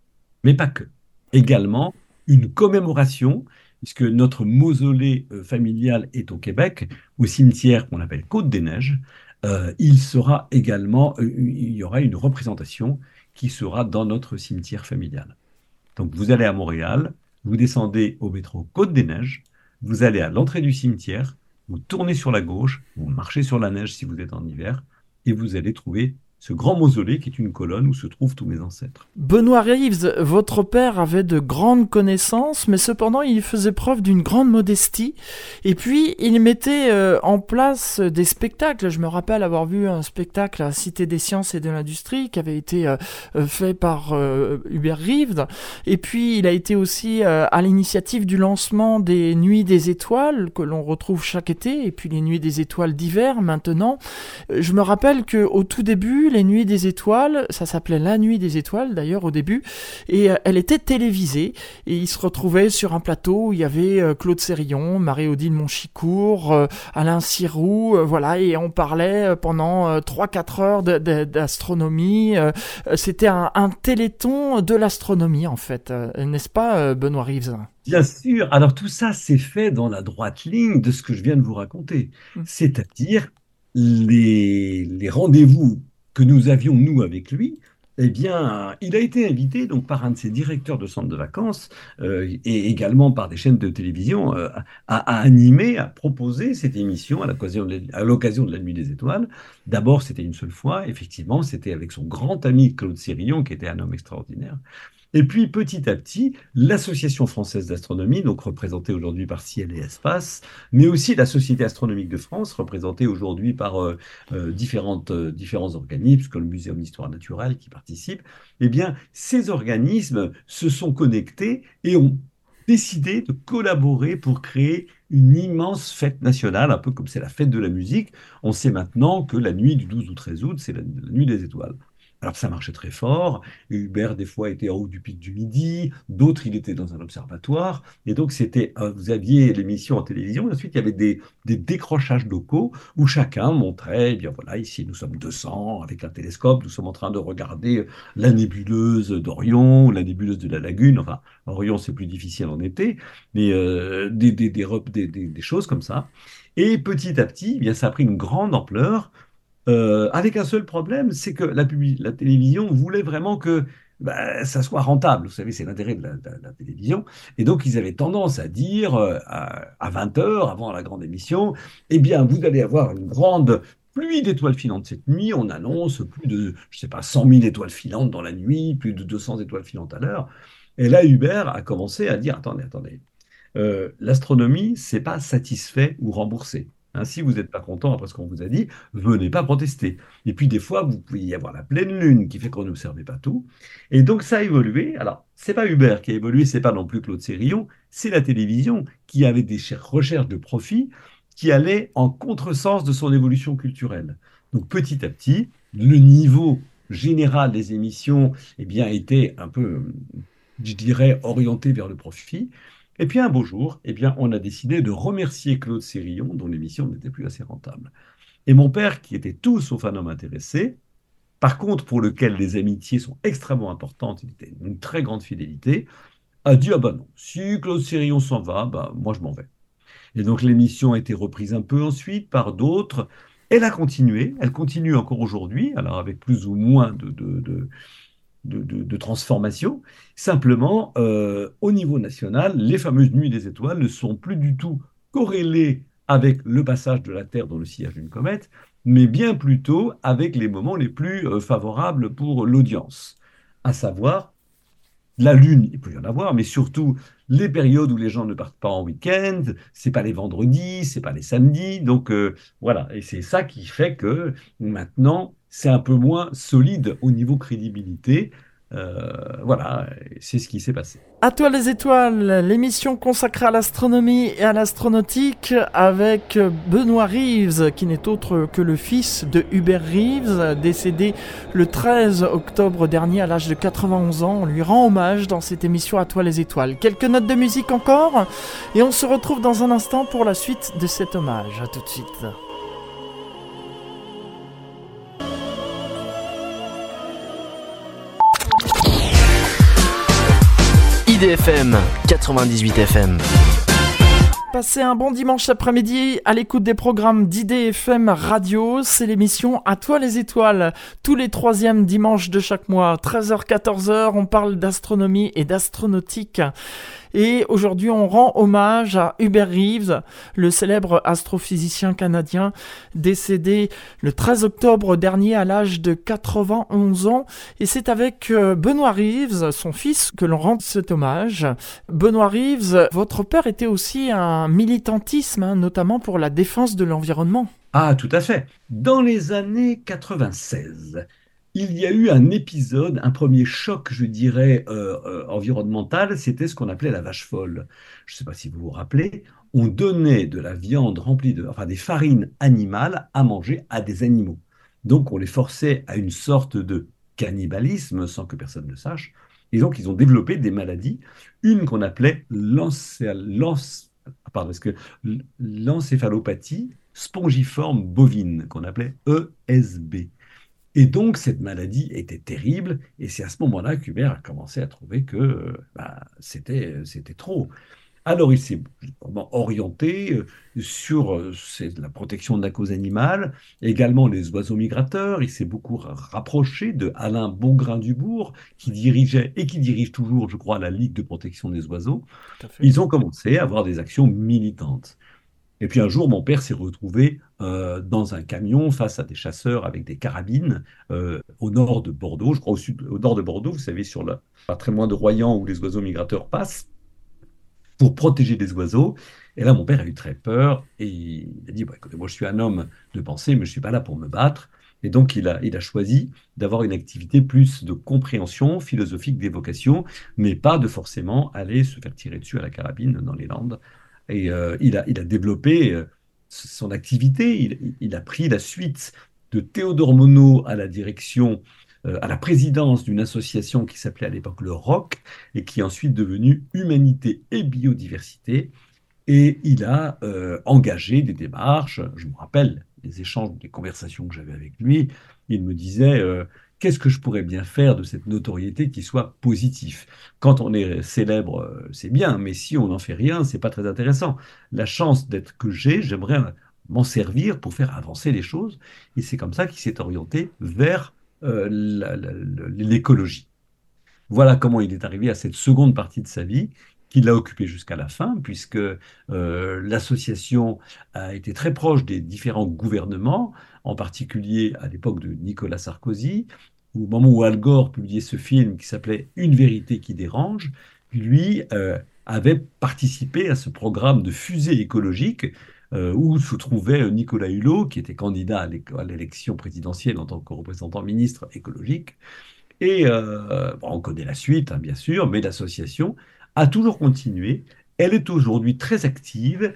Speaker 5: mais pas que également une commémoration, puisque notre mausolée euh, familial est au Québec, au cimetière qu'on appelle Côte des Neiges. Euh, il sera également, euh, il y aura une représentation qui sera dans notre cimetière familial. Donc vous allez à Montréal, vous descendez au métro Côte des Neiges, vous allez à l'entrée du cimetière, vous tournez sur la gauche, vous marchez sur la neige si vous êtes en hiver, et vous allez trouver ce grand mausolée qui est une colonne où se trouvent tous mes ancêtres.
Speaker 1: Benoît Reeves, votre père avait de grandes connaissances, mais cependant il faisait preuve d'une grande modestie. Et puis il mettait euh, en place des spectacles. Je me rappelle avoir vu un spectacle à Cité des Sciences et de l'Industrie qui avait été euh, euh, fait par Hubert Reeves. Et puis il a été aussi à l'initiative du lancement des Nuits des Étoiles que l'on retrouve chaque été, et puis les Nuits des Étoiles d'hiver maintenant. Je me rappelle que au tout début les Nuits des Étoiles, ça s'appelait La Nuit des Étoiles d'ailleurs au début, et euh, elle était télévisée, et il se retrouvait sur un plateau où il y avait euh, Claude Sérillon, Marie-Odile Monchicourt, euh, Alain Sirou, voilà, et on parlait pendant 3-4 heures d'astronomie. C'était un, téléthon de l'astronomie en fait, n'est-ce pas Benoît Reeves
Speaker 5: Bien sûr. Alors tout ça, c'est fait dans la droite ligne de ce que je viens de vous raconter. Mmh. C'est-à-dire les, les rendez-vous que nous avions, nous, avec lui, eh bien, il a été invité donc par un de ses directeurs de centre de vacances euh, et également par des chaînes de télévision euh, à, animer, à proposer cette émission à l'occasion de, de, la Nuit des Étoiles. D'abord, c'était une seule fois, effectivement, c'était avec son grand ami Claude Sérillon, qui était un homme extraordinaire. Et puis petit à petit, l'Association française d'astronomie, donc représentée aujourd'hui par Ciel et Espace, mais aussi la Société astronomique de France, représentée aujourd'hui par euh, euh, euh, différents organismes, comme le Muséum d'histoire naturelle qui participe, eh bien, ces organismes se sont connectés et ont décidé de collaborer pour créer une immense fête nationale, un peu comme c'est la fête de la musique. On sait maintenant que la nuit du 12 ou 13 août, c'est la nuit des étoiles. Alors ça marchait très fort. Hubert, des fois, était en haut du pic du Midi, d'autres, il était dans un observatoire. Et donc, c'était, vous aviez l'émission en télévision, et ensuite, il y avait des, décrochages locaux où chacun montrait, eh bien voilà, ici, nous sommes 200 avec un télescope, nous sommes en train de regarder la nébuleuse d'Orion, la nébuleuse de la Lagune. Enfin, Orion, c'est plus difficile en été, mais euh, des, des, des, choses comme ça. Et petit à petit, eh bien, ça a pris une grande ampleur euh, avec un seul problème, c'est que la, télévision voulait vraiment que bah, ça soit rentable. Vous savez, c'est l'intérêt de, la, télévision. Et donc, ils avaient tendance à dire euh, à, 20h, avant la grande émission, eh bien, vous allez avoir une grande pluie d'étoiles filantes cette nuit. On annonce plus de, je sais pas, 100 000 étoiles filantes dans la nuit, plus de 200 étoiles filantes à l'heure. Et là, Hubert a commencé à dire, attendez, attendez, euh, l'astronomie, c'est pas satisfait ou remboursé. Hein, si vous n'êtes pas content après ce qu'on vous a dit, venez pas protester. Et puis des fois, vous pouvez y avoir la pleine lune qui fait qu'on n'observait pas tout. Et donc ça a évolué. Alors, c'est pas Hubert qui a évolué, c'est pas non plus Claude Sérillon, c'est la télévision qui avait des recherches de profit qui allaient en contresens de son évolution culturelle. Donc petit à petit, le niveau général des émissions eh bien, était un peu, je dirais, orienté vers le profit. Et puis un beau jour, eh bien, on a décidé de remercier Claude Sérillon, dont l'émission n'était plus assez rentable. Et mon père, qui était tout sauf un homme intéressé, par contre, pour lequel les amitiés sont extrêmement importantes, il était une très grande fidélité, a dit Ah ben non, si Claude Sérillon s'en va, bah, moi je m'en vais. Et donc l'émission a été reprise un peu ensuite par d'autres. Elle a continué, elle continue encore aujourd'hui, alors avec plus ou moins de, de de, transformation. Simplement, euh, au niveau national, les fameuses nuits des étoiles ne sont plus du tout corrélées avec le passage de la Terre dans le sillage d'une comète, mais bien plutôt avec les moments les plus euh, favorables pour l'audience, à savoir la Lune, il peut y en avoir, mais surtout les périodes où les gens ne partent pas en week-end, c'est pas les vendredis, c'est pas les samedis, donc euh, voilà, et c'est ça qui fait que maintenant c'est un peu moins solide au niveau crédibilité Euh, voilà, c'est ce qui s'est passé.
Speaker 1: À toi les étoiles, l'émission consacrée à l'astronomie et à l'astronautique avec Benoît Reeves, qui n'est autre que le fils de Hubert Reeves, décédé le 13 octobre dernier à l'âge de 91 ans. On lui rend hommage dans cette émission À toi les étoiles. Quelques notes de musique encore, et on se retrouve dans un instant pour la suite de cet hommage. À tout de suite.
Speaker 7: IDFM 98 FM.
Speaker 1: Passez un bon dimanche après-midi à l'écoute des programmes d'IDFM Radio. C'est l'émission À toi les étoiles. Tous les troisièmes dimanches de chaque mois, 13h-14h, on parle d'astronomie et d'astronautique. Et aujourd'hui, on rend hommage à Hubert Reeves, le célèbre astrophysicien canadien décédé le 13 octobre dernier à l'âge de 91 ans. Et c'est avec euh, Benoît Reeves, son fils, que l'on rend cet hommage. Benoît Reeves, votre père était aussi un militantisme, hein, notamment pour la défense de l'environnement.
Speaker 5: Ah, tout à fait. Dans les années 96, il y a eu un épisode, un premier choc, je dirais, euh, euh, environnemental, c'était ce qu'on appelait la vache folle. Je ne sais pas si vous vous rappelez, on donnait de la viande remplie de, enfin des farines animales à manger à des animaux. Donc on les forçait à une sorte de cannibalisme sans que personne ne sache. Et donc ils ont développé des maladies, une qu'on appelait l'encéphalopathie spongiforme bovine, qu'on appelait ESB. Et donc, cette maladie était terrible, et c'est à ce moment-là qu'Hubert a commencé à trouver que bah, c'était trop. Alors, il s'est orienté euh, sur euh, la protection de la cause animale, également les oiseaux migrateurs. Il s'est beaucoup rapproché de Alain Bongrain-Dubourg, qui dirigeait et qui dirige toujours, je crois, la Ligue de protection des oiseaux. Ils ont commencé à avoir des actions militantes. Et puis un jour, mon père s'est retrouvé euh, dans un camion face à des chasseurs avec des carabines euh, au nord de Bordeaux, je crois au, nord de Bordeaux, vous savez, sur le pas très loin de Royan où les oiseaux migrateurs passent, pour protéger des oiseaux. Et là, mon père a eu très peur et il a dit écoutez, moi je suis un homme de pensée, mais je ne suis pas là pour me battre. Et donc, il a, il a choisi d'avoir une activité plus de compréhension philosophique, d'évocation, mais pas de forcément aller se faire tirer dessus à la carabine dans les Landes et euh, il, a, développé euh, son activité, il, a pris la suite de Théodore Monod à la direction, euh, à la présidence d'une association qui s'appelait à l'époque le ROC et qui est ensuite devenue Humanité et Biodiversité. Et il a engagé des démarches. Je me rappelle les échanges, des conversations que j'avais avec lui. Il me disait qu'est-ce que je pourrais bien faire de cette notoriété qui soit positive Quand on est célèbre, euh, c'est bien, mais si on n'en fait rien, c'est pas très intéressant. La chance d'être que j'ai, j'aimerais m'en servir pour faire avancer les choses, et c'est comme ça qu'il s'est orienté vers euh, l'écologie. Voilà comment il est arrivé à cette seconde partie de sa vie qui l'a occupé jusqu'à la fin, puisque euh, l'association a été très proche des différents gouvernements, en particulier à l'époque de Nicolas Sarkozy, au moment où Al Gore publiait ce film qui s'appelait Une vérité qui dérange, lui euh, avait participé à ce programme de fusée écologique euh, où se trouvait Nicolas Hulot, qui était candidat à l'élection présidentielle en tant que représentant ministre écologique. Et on connaît la suite, hein, bien sûr, mais l'association a toujours continué. Elle est aujourd'hui très active.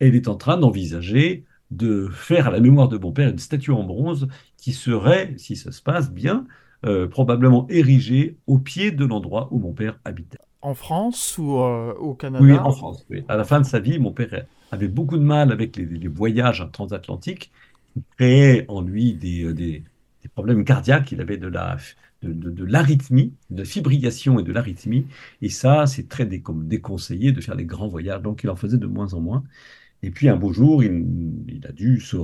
Speaker 5: Elle est en train d'envisager de faire à la mémoire de mon père une statue en bronze qui serait, si ça se passe bien, euh, probablement érigée au pied de l'endroit où mon père habitait.
Speaker 1: En France ou euh, au Canada?
Speaker 5: Oui, en France. À la fin de sa vie, mon père avait beaucoup de mal avec les, voyages transatlantiques, qui créaient en lui des, euh, des, des, problèmes cardiaques. Il avait de la, de, l'arythmie, de fibrillation et de l'arythmie. Et ça, c'est très déconseillé de faire les grands voyages. Donc, il en faisait de moins en moins. Et puis, un beau jour, il, a dû se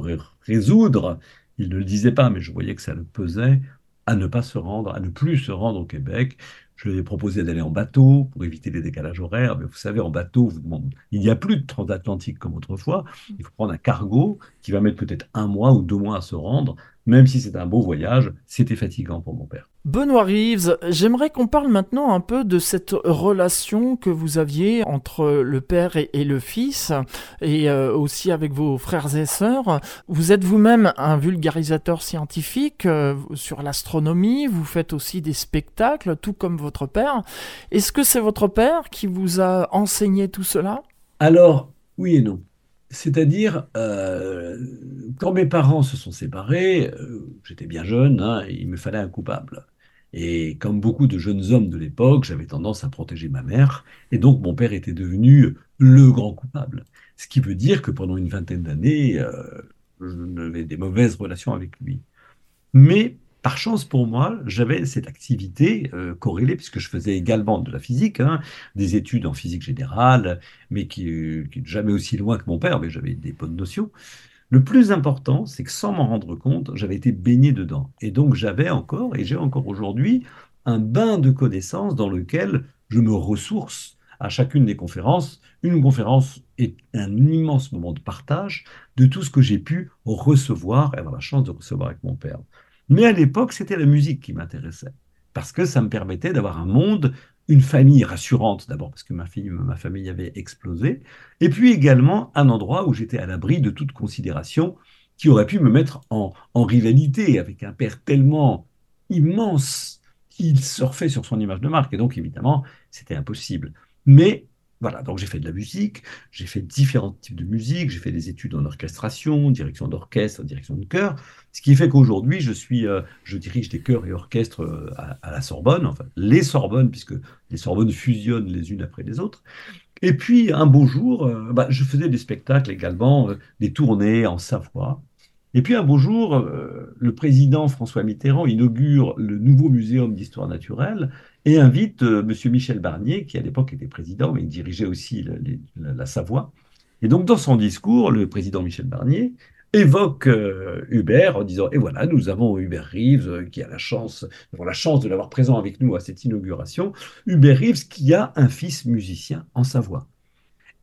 Speaker 5: résoudre. Il ne le disait pas, mais je voyais que ça le pesait à ne pas se rendre, à ne plus se rendre au Québec. Je lui ai proposé d'aller en bateau pour éviter les décalages horaires. Mais vous savez, en bateau, il n'y a plus de transatlantique comme autrefois. Il faut prendre un cargo qui va mettre peut-être un mois ou deux mois à se rendre. Même si c'était un beau voyage, c'était fatigant pour mon père.
Speaker 1: Benoît Reeves, j'aimerais qu'on parle maintenant un peu de cette relation que vous aviez entre le père et, le fils, et euh, aussi avec vos frères et sœurs. Vous êtes vous-même un vulgarisateur scientifique euh, sur l'astronomie, vous faites aussi des spectacles, tout comme votre père. Est-ce que c'est votre père qui vous a enseigné tout cela?
Speaker 5: Alors, oui et non. C'est-à-dire, euh, quand mes parents se sont séparés, j'étais bien jeune, hein, il me fallait un coupable. Et comme beaucoup de jeunes hommes de l'époque, j'avais tendance à protéger ma mère, et donc mon père était devenu le grand coupable. Ce qui veut dire que pendant une vingtaine d'années, euh, j'avais des mauvaises relations avec lui. Mais par chance pour moi, j'avais cette activité euh, corrélée, puisque je faisais également de la physique, hein, des études en physique générale, mais qui, qui jamais aussi loin que mon père, mais j'avais des bonnes notions. Le plus important, c'est que sans m'en rendre compte, j'avais été baigné dedans. Et donc j'avais encore, et j'ai encore aujourd'hui, un bain de connaissances dans lequel je me ressource à chacune des conférences. Une conférence est un immense moment de partage de tout ce que j'ai pu recevoir et avoir la chance de recevoir avec mon père. Mais à l'époque, c'était la musique qui m'intéressait, parce que ça me permettait d'avoir un monde une famille rassurante, d'abord parce que ma, ma famille avait explosé, et puis également un endroit où j'étais à l'abri de toute considération qui aurait pu me mettre en, en rivalité avec un père tellement immense qu'il surfait sur son image de marque. Et donc, évidemment, c'était impossible. Mais voilà, donc j'ai fait de la musique, j'ai fait différents types de musique, j'ai fait des études en orchestration, direction d'orchestre, direction de chœur, ce qui fait qu'aujourd'hui, je suis, euh, je dirige des chœurs et orchestres euh, à, la Sorbonne, enfin les Sorbonnes, puisque les Sorbonnes fusionnent les unes après les autres. Et puis un beau jour, euh, bah, je faisais des spectacles également, des tournées en Savoie. Et puis un beau jour, le président François Mitterrand inaugure le nouveau muséum d'histoire naturelle et invite euh, M. Michel Barnier, qui à l'époque était président, mais il dirigeait aussi la, Savoie. Et donc, dans son discours, le président Michel Barnier évoque euh, Hubert en disant Et voilà, nous avons Hubert Reeves, euh, qui a la chance, la chance de l'avoir présent avec nous à cette inauguration. Hubert Reeves, qui a un fils musicien en Savoie.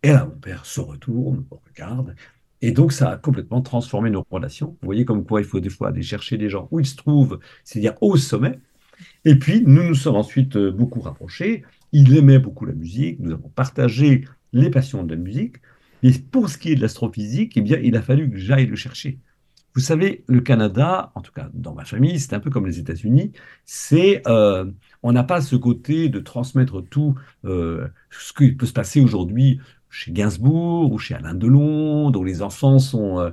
Speaker 5: Et là, mon père se retourne, regarde, et donc, ça a complètement transformé nos relations. Vous voyez comme quoi il faut des fois aller chercher des gens où ils se trouvent, c'est-à-dire au sommet, et puis, nous nous sommes ensuite euh, beaucoup rapprochés. Il aimait beaucoup la musique. Nous avons partagé les passions de la musique. Et pour ce qui est de l'astrophysique, eh bien, il a fallu que j'aille le chercher. Vous savez, le Canada, en tout cas dans ma famille, c'est un peu comme les États-Unis. C'est, euh, on n'a pas ce côté de transmettre tout euh, ce qui peut se passer aujourd'hui chez Gainsbourg ou chez Alain Delon, dont les enfants sont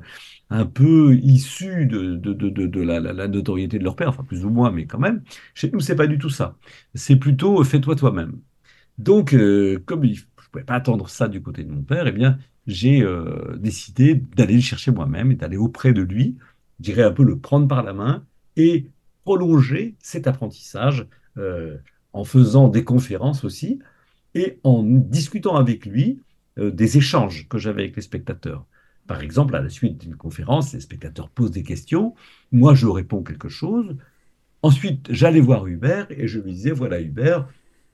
Speaker 5: un peu issus de, la, notoriété de leur père, enfin plus ou moins, mais quand même. Chez nous, c'est pas du tout ça. C'est plutôt euh, fais-toi toi-même. Donc, euh, comme je ne pouvais pas attendre ça du côté de mon père, eh bien, j'ai euh, décidé d'aller le chercher moi-même et d'aller auprès de lui, je dirais un peu le prendre par la main et prolonger cet apprentissage en faisant des conférences aussi et en discutant avec lui des échanges que j'avais avec les spectateurs. Par exemple, à la suite d'une conférence, les spectateurs posent des questions, moi je réponds quelque chose. Ensuite, j'allais voir Hubert et je lui disais, voilà Hubert,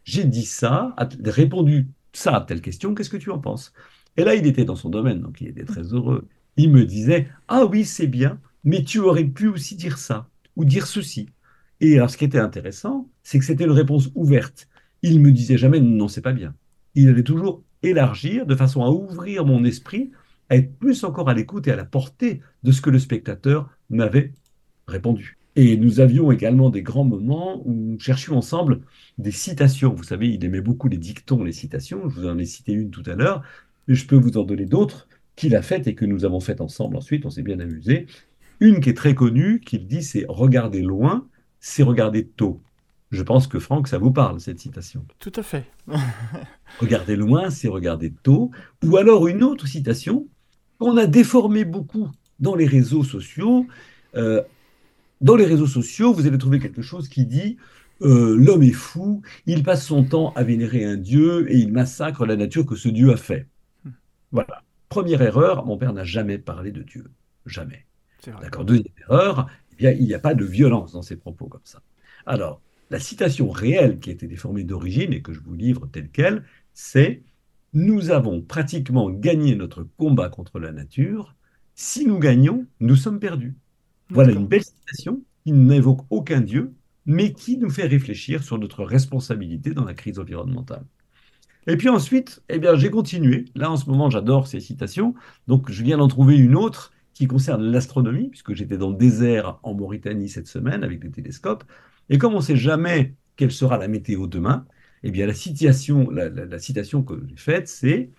Speaker 5: j'ai dit ça, répondu ça à telle question, qu'est-ce que tu en penses? Et là, il était dans son domaine, donc il était très heureux. Il me disait, ah oui, c'est bien, mais tu aurais pu aussi dire ça, ou dire ceci. Et alors, ce qui était intéressant, c'est que c'était une réponse ouverte. Il me disait jamais, non, c'est pas bien. Il allait toujours élargir de façon à ouvrir mon esprit être plus encore à l'écoute et à la portée de ce que le spectateur m'avait répondu. Et nous avions également des grands moments où nous cherchions ensemble des citations. Vous savez, il aimait beaucoup les dictons, les citations. Je vous en ai cité une tout à l'heure, je peux vous en donner d'autres qu'il a faites et que nous avons faites ensemble ensuite. On s'est bien amusé. Une qui est très connue, qu'il dit, c'est regarder loin, c'est regarder tôt. Je pense que Franck, ça vous parle, cette citation.
Speaker 1: Tout à fait. <laughs>
Speaker 5: regarder loin, c'est regarder tôt. Ou alors une autre citation qu'on a déformé beaucoup dans les réseaux sociaux. Euh, dans les réseaux sociaux, vous allez trouver quelque chose qui dit euh, l'homme est fou, il passe son temps à vénérer un dieu et il massacre la nature que ce dieu a fait. Voilà. Première erreur, mon père n'a jamais parlé de Dieu. Jamais. D'accord. Deuxième erreur, eh bien, il n'y a pas de violence dans ses propos comme ça. Alors, la citation réelle qui a été déformée d'origine et que je vous livre telle qu'elle, c'est nous avons pratiquement gagné notre combat contre la nature. Si nous gagnons, nous sommes perdus. Voilà une belle citation qui n'évoque aucun dieu, mais qui nous fait réfléchir sur notre responsabilité dans la crise environnementale. Et puis ensuite, eh bien, j'ai continué. Là, en ce moment, j'adore ces citations. Donc, je viens d'en trouver une autre qui concerne l'astronomie, puisque j'étais dans le désert en Mauritanie cette semaine avec des télescopes. Et comme on ne sait jamais quelle sera la météo demain, eh bien, la citation, la, citation que j'ai faite, c'est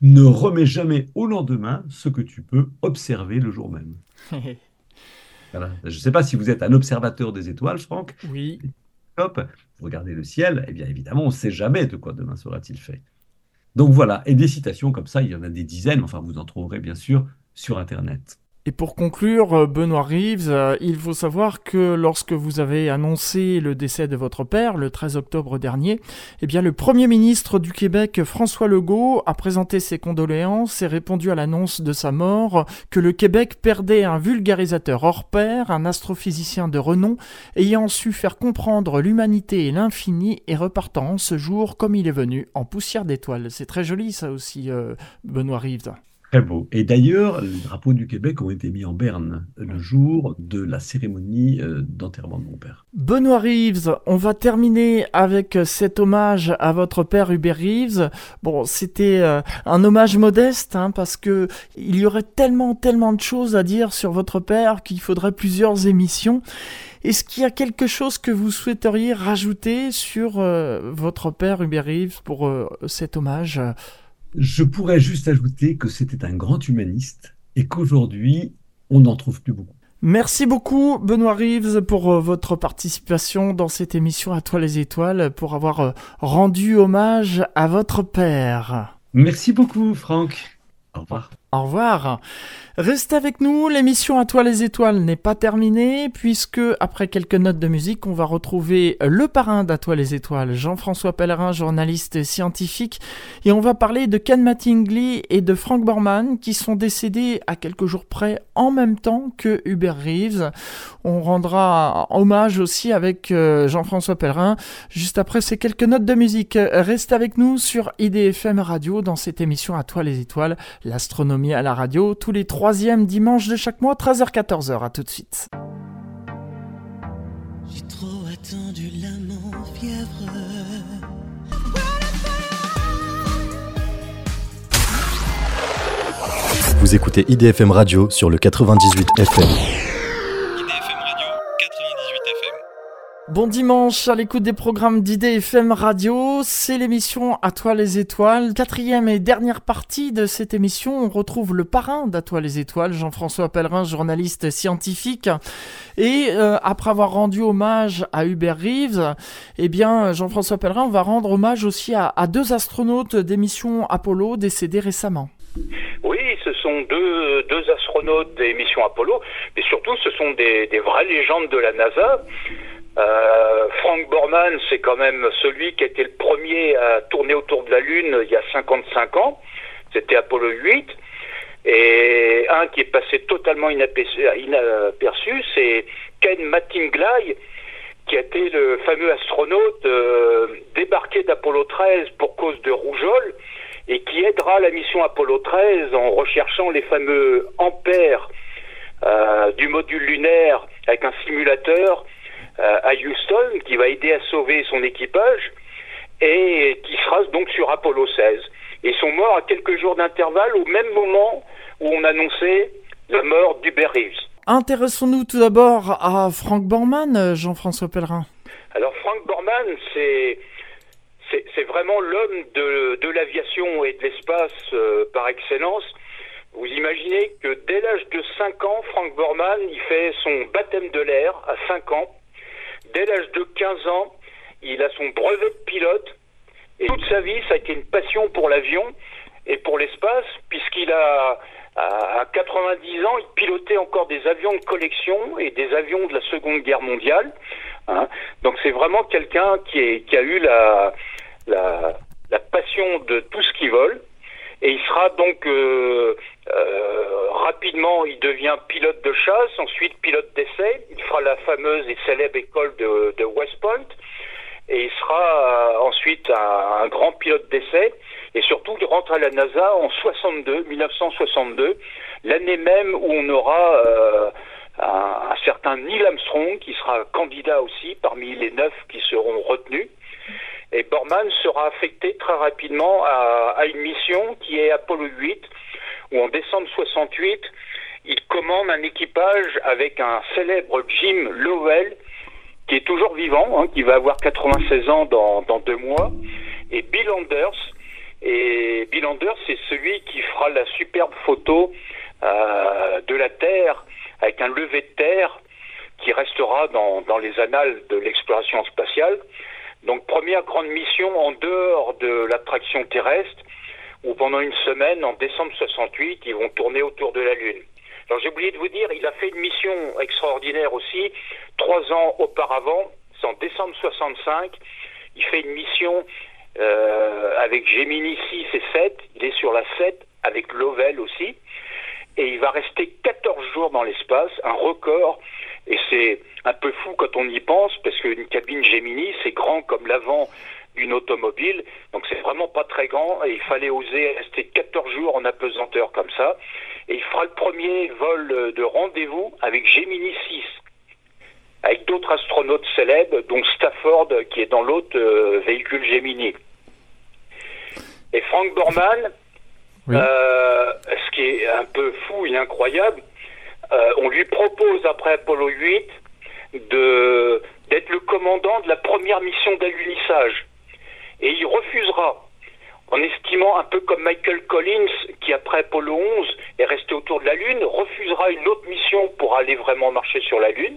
Speaker 5: Ne remets jamais au lendemain ce que tu peux observer le jour même. <laughs> voilà. Je ne sais pas si vous êtes un observateur des étoiles, Franck.
Speaker 1: Oui
Speaker 5: vous regardez le ciel, eh bien évidemment, on ne sait jamais de quoi demain sera-t-il fait. Donc voilà, et des citations comme ça, il y en a des dizaines, enfin vous en trouverez bien sûr sur Internet.
Speaker 1: Et pour conclure, euh, Benoît Reeves, euh, il faut savoir que lorsque vous avez annoncé le décès de votre père le 13 octobre dernier, eh bien le Premier ministre du Québec, François Legault, a présenté ses condoléances et répondu à l'annonce de sa mort que le Québec perdait un vulgarisateur hors pair, un astrophysicien de renom, ayant su faire comprendre l'humanité et l'infini et repartant ce jour comme il est venu, en poussière d'étoiles. C'est très joli ça aussi, euh, Benoît Reeves.
Speaker 5: Très beau. Et d'ailleurs, les drapeaux du Québec ont été mis en berne le jour de la cérémonie euh, d'enterrement de mon père.
Speaker 1: Benoît Reeves, on va terminer avec cet hommage à votre père Hubert Reeves. Bon, c'était euh, un hommage modeste hein, parce que il y aurait tellement, tellement de choses à dire sur votre père qu'il faudrait plusieurs émissions. Est-ce qu'il y a quelque chose que vous souhaiteriez rajouter sur euh, votre père Hubert Reeves pour cet hommage?
Speaker 5: Je pourrais juste ajouter que c'était un grand humaniste et qu'aujourd'hui, on n'en trouve plus beaucoup.
Speaker 1: Merci beaucoup Benoît Reeves pour euh, votre participation dans cette émission À toi les étoiles, pour avoir euh, rendu hommage à votre père.
Speaker 5: Merci beaucoup Franck. Au revoir.
Speaker 1: Au revoir. Restez avec nous, l'émission À toi les étoiles n'est pas terminée, puisque après quelques notes de musique, on va retrouver le parrain d'À toi les étoiles, Jean-François Pellerin, journaliste scientifique, et on va parler de Ken Mattingly et de Frank Borman, qui sont décédés à quelques jours près en même temps que Hubert Reeves. On rendra hommage aussi avec euh, Jean-François Pellerin, juste après ces quelques notes de musique. Restez avec nous sur IDFM Radio dans cette émission À toi les étoiles, l'astronomie à la radio, tous les trois troisième dimanche de chaque mois, 13h-14h. À tout de suite. J'ai trop attendu l'amant fièvre.
Speaker 6: Vous écoutez IDFM Radio sur le 98 FM.
Speaker 1: Bon dimanche à l'écoute des programmes d'IDFM Radio, c'est l'émission À toi les étoiles. Quatrième et dernière partie de cette émission, on retrouve le parrain d'À toi les étoiles, Jean-François Pellerin, journaliste scientifique. Et euh, après avoir rendu hommage à Hubert Reeves, eh bien Jean-François Pellerin va rendre hommage aussi à, deux astronautes d'émission Apollo décédés récemment.
Speaker 3: Oui, ce sont deux, astronautes des missions Apollo, mais surtout ce sont des, des vraies légendes de la NASA. Euh, Frank Borman, c'est quand même celui qui était le premier à tourner autour de la Lune il y a 55 ans. C'était Apollo 8. Et un qui est passé totalement inaperçu, c'est Ken Mattingly, qui a été le fameux astronaute euh, débarqué d'Apollo 13 pour cause de rougeole et qui aidera la mission Apollo 13 en recherchant les fameux ampères euh, du module lunaire avec un simulateur à Houston, qui va aider à sauver son équipage et qui sera donc sur Apollo 16. Ils sont morts à quelques jours d'intervalle au même moment où on annonçait la mort d'Hubert Reeves.
Speaker 1: Intéressons-nous tout d'abord à Frank Borman, Jean-François Pellerin.
Speaker 3: Alors Frank Borman, c'est c'est vraiment l'homme de, de l'aviation et de l'espace euh, par excellence. Vous imaginez que dès l'âge de 5 ans, Frank Borman, il fait son baptême de l'air à 5 ans. Dès l'âge de 15 ans, il a son brevet de pilote. Et toute sa vie, ça a été une passion pour l'avion et pour l'espace, puisqu'il a, à 90 ans, il pilotait encore des avions de collection et des avions de la Seconde Guerre mondiale. Hein. Donc c'est vraiment quelqu'un qui, a eu la, la, la passion de tout ce qui vole. Et il sera donc euh, euh, rapidement, il devient pilote de chasse, ensuite pilote d'essai. Il fera la fameuse et célèbre école de, de West Point. Et il sera euh, ensuite un, un, grand pilote d'essai. Et surtout, il rentre à la NASA en 62, 1962, l'année même où on aura un, certain Neil Armstrong qui sera candidat aussi parmi les neuf qui seront retenus. Et Borman sera affecté très rapidement à, une mission qui est Apollo 8, où en décembre 68, il commande un équipage avec un célèbre Jim Lowell, qui est toujours vivant, hein, qui va avoir 96 ans dans, dans deux mois, et Bill Anders. Et Bill Anders, c'est celui qui fera la superbe photo euh, de la Terre avec un lever de terre qui restera dans, dans les annales de l'exploration spatiale. Donc première grande mission en dehors de l'attraction terrestre, où pendant une semaine, en décembre 68, ils vont tourner autour de la Lune. Alors j'ai oublié de vous dire, il a fait une mission extraordinaire aussi, trois ans auparavant, c'est en décembre 65, il fait une mission euh, avec Gemini 6 et 7, il est sur la 7 avec Lovell aussi, et il va rester 14 jours dans l'espace, un record, et c'est un peu fou quand on y pense, parce qu'une cabine Gemini, c'est grand comme l'avant d'une automobile, donc c'est vraiment pas très grand, et il fallait oser rester 14 jours en apesanteur comme ça, et il fera le premier vol de rendez-vous avec Gemini 6, avec d'autres astronautes célèbres, dont Stafford, qui est dans l'autre euh, véhicule Gemini. Et Frank Borman, euh, ce qui est un peu fou et incroyable, euh, on lui propose après Apollo 8 de d'être le commandant de la première mission d'alunissage. Et il refusera en estimant un peu comme Michael Collins, qui après Apollo 11 est resté autour de la Lune, refusera une autre mission pour aller vraiment marcher sur la Lune.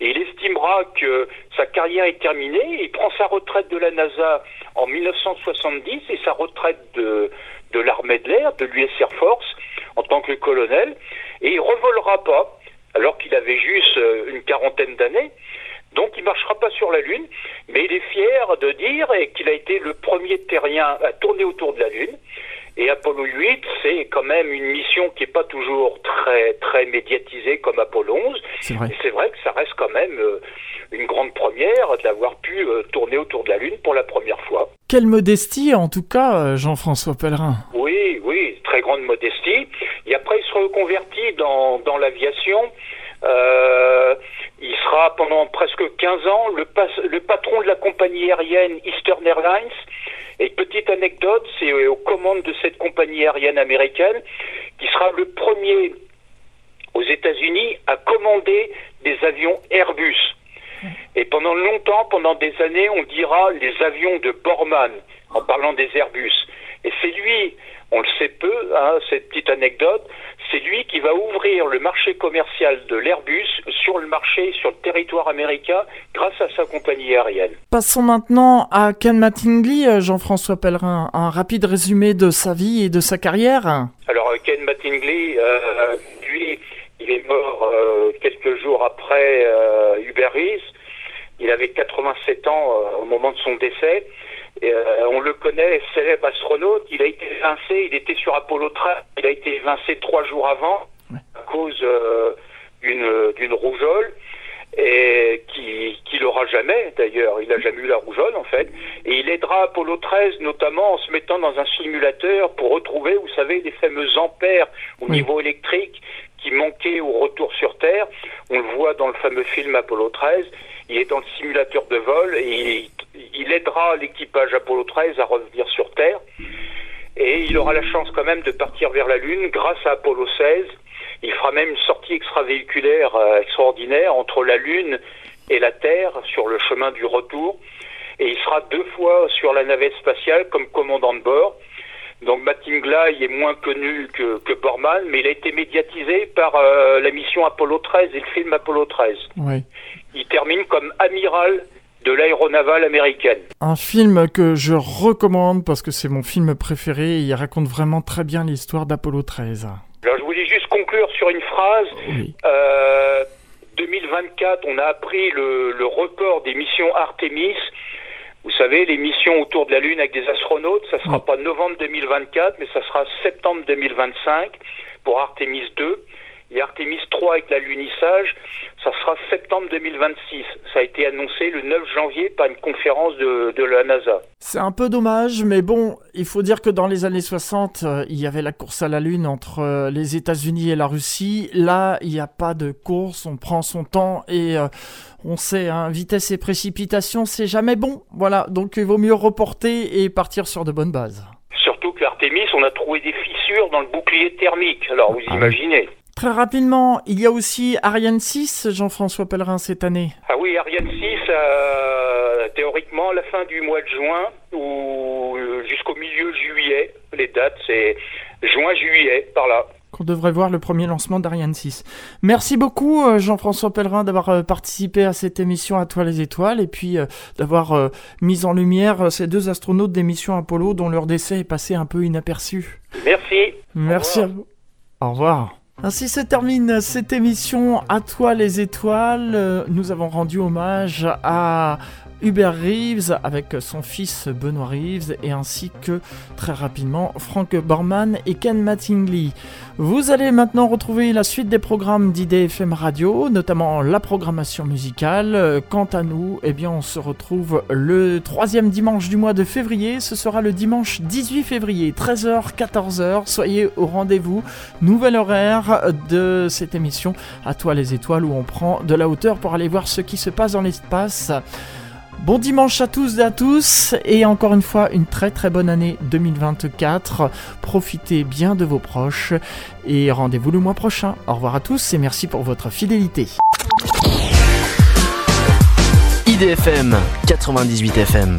Speaker 3: Et il estimera que sa carrière est terminée. Il prend sa retraite de la NASA en 1970 et sa retraite de, de l'armée de l'air, de l'US Air Force, en tant que colonel. Et il revolera pas, alors qu'il avait juste euh, une quarantaine d'années. Donc il ne marchera pas sur la Lune, mais il est fier de dire qu'il a été le premier terrien à tourner autour de la Lune. Et Apollo 8, c'est quand même une mission qui n'est pas toujours très, très médiatisée comme Apollo 11.
Speaker 1: C'est vrai.
Speaker 3: C'est vrai que ça reste quand même euh, une grande première d'avoir pu euh, tourner autour de la Lune pour la première fois.
Speaker 1: Quelle modestie, en tout cas, euh, Jean-François Pellerin.
Speaker 3: Oui, oui, très grande modestie. Et après, il se reconvertit dans, dans l'aviation. Euh, il sera pendant presque 15 ans le, le, patron de la compagnie aérienne Eastern Airlines. Et petite anecdote, c'est aux commandes de cette compagnie aérienne américaine qui sera le premier aux États-Unis à commander des avions Airbus. Et pendant longtemps, pendant des années, on dira les avions de Borman en parlant des Airbus. Et c'est lui, on le sait peu, hein, cette petite anecdote, c'est lui qui va ouvrir le marché commercial de l'Airbus sur le marché, sur le territoire américain, grâce à sa compagnie aérienne.
Speaker 1: Passons maintenant à Ken Mattingly, euh, Jean-François Pellerin. Un rapide résumé de sa vie et de sa carrière.
Speaker 3: Alors, euh, Ken Mattingly, euh, lui, il est mort euh, quelques jours après euh, Hubert Rees. Il avait 87 ans au moment de son décès. Euh, on le connaît, célèbre astronaute. Il a été évincé, il était sur Apollo 13, il a été évincé trois jours avant à cause euh, d'une rougeole et qui, qui l'aura jamais d'ailleurs, il n'a jamais eu la rougeole en fait, et il aidera Apollo 13 notamment en se mettant dans un simulateur pour retrouver, vous savez, les fameux ampères au niveau électrique qui manquaient au retour sur Terre. On le voit dans le fameux film Apollo 13, il est dans le simulateur de vol et il, il aidera l'équipage Apollo 13 à revenir sur Terre. Et il aura la chance quand même de partir vers la Lune grâce à Apollo 16. Il fera même une sortie extravéhiculaire euh, extraordinaire entre la Lune et la Terre sur le chemin du retour. Et il sera deux fois sur la navette spatiale comme commandant de bord. Donc Mattingly est moins connu que, que, Borman, mais il a été médiatisé par euh, la mission Apollo 13 et le film Apollo 13.
Speaker 1: Oui.
Speaker 3: Il termine comme amiral de l'aéronavale américaine.
Speaker 1: Un film que je recommande parce que c'est mon film préféré et il raconte vraiment très bien l'histoire d'Apollo 13.
Speaker 3: Alors je voulais juste conclure sur une phrase.
Speaker 1: Oui.
Speaker 3: Euh, 2024, on a appris le, le record des missions Artemis. Vous savez, les missions autour de la Lune avec des astronautes, ça sera pas novembre 2024, mais ça sera septembre 2025 pour Artemis 2. Et Artemis 3 avec l'alunissage, ça sera septembre 2026. Ça a été annoncé le 9 janvier par une conférence de, de la NASA.
Speaker 1: C'est un peu dommage, mais bon, il faut dire que dans les années 60, euh, il y avait la course à la Lune entre euh, les États-Unis et la Russie. Là, il n'y a pas de course, on prend son temps et euh, on sait, hein, vitesse et précipitation, c'est jamais bon. Voilà, donc il vaut mieux reporter et partir sur de bonnes bases.
Speaker 3: Surtout que l'Artemis, on a trouvé des fissures dans le bouclier thermique. Alors vous
Speaker 1: Ah oui.
Speaker 3: imaginez.
Speaker 1: Très rapidement, il y a aussi Ariane 6, Jean-François Pellerin, cette année.
Speaker 3: Ah oui, Ariane 6, euh, théoriquement, la fin du mois de juin ou euh, jusqu'au milieu juillet. Les dates, c'est juin-juillet, par là.
Speaker 1: qu'on devrait voir le premier lancement d'Ariane 6. Merci beaucoup euh, Jean-François Pellerin d'avoir euh, participé à cette émission À toi les étoiles et puis d'avoir mis en lumière ces deux astronautes des missions Apollo dont leur décès est passé un peu inaperçu.
Speaker 3: Merci.
Speaker 1: Merci à vous. Au revoir. Ainsi se termine cette émission À toi les étoiles. Nous avons rendu hommage à Hubert Reeves avec son fils Benoît Reeves et ainsi que très rapidement Frank Borman et Ken Mattingly. Vous allez maintenant retrouver la suite des programmes d'IDFM Radio, notamment la programmation musicale. Quant à nous, eh bien, on se retrouve le troisième dimanche du mois de février. Ce sera le dimanche 18 février, 13h, 14h. Soyez au rendez-vous. Nouvel horaire de cette émission À toi les étoiles où on prend de la hauteur pour aller voir ce qui se passe dans l'espace. Bon dimanche à tous et à tous et encore une fois une très très bonne année 2024. Profitez bien de vos proches et rendez-vous le mois prochain. Au revoir à tous et merci pour votre fidélité.
Speaker 7: IDFM 98 FM.